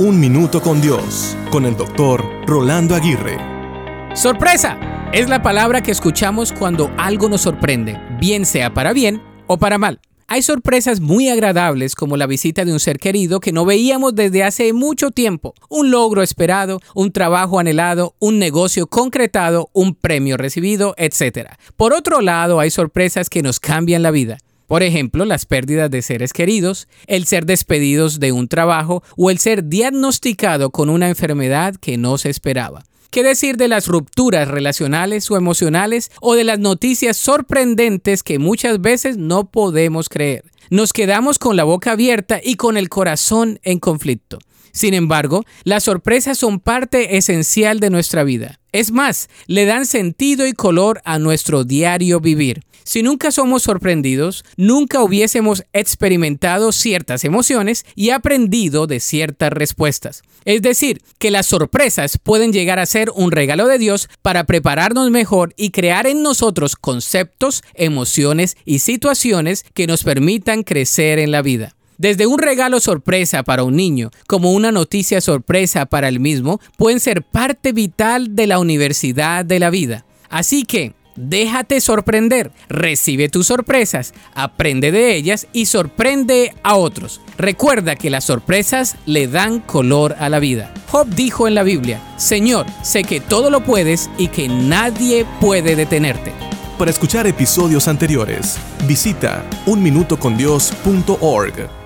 Un Minuto con Dios, con el doctor Rolando Aguirre. Sorpresa es la palabra que escuchamos cuando algo nos sorprende, bien sea para bien o para mal. Hay sorpresas muy agradables como la visita de un ser querido que no veíamos desde hace mucho tiempo, un logro esperado, un trabajo anhelado, un negocio concretado, un premio recibido, etc. Por otro lado, hay sorpresas que nos cambian la vida. Por ejemplo, las pérdidas de seres queridos, el ser despedidos de un trabajo o el ser diagnosticado con una enfermedad que no se esperaba. ¿Qué decir de las rupturas relacionales o emocionales o de las noticias sorprendentes que muchas veces no podemos creer? Nos quedamos con la boca abierta y con el corazón en conflicto. Sin embargo, las sorpresas son parte esencial de nuestra vida. Es más, le dan sentido y color a nuestro diario vivir. Si nunca somos sorprendidos, nunca hubiésemos experimentado ciertas emociones y aprendido de ciertas respuestas. Es decir, que las sorpresas pueden llegar a ser un regalo de Dios para prepararnos mejor y crear en nosotros conceptos, emociones y situaciones que nos permitan crecer en la vida. Desde un regalo sorpresa para un niño como una noticia sorpresa para el mismo pueden ser parte vital de la universidad de la vida. Así que, Déjate sorprender, recibe tus sorpresas, aprende de ellas y sorprende a otros. Recuerda que las sorpresas le dan color a la vida. Job dijo en la Biblia, Señor, sé que todo lo puedes y que nadie puede detenerte. Para escuchar episodios anteriores, visita unminutocondios.org.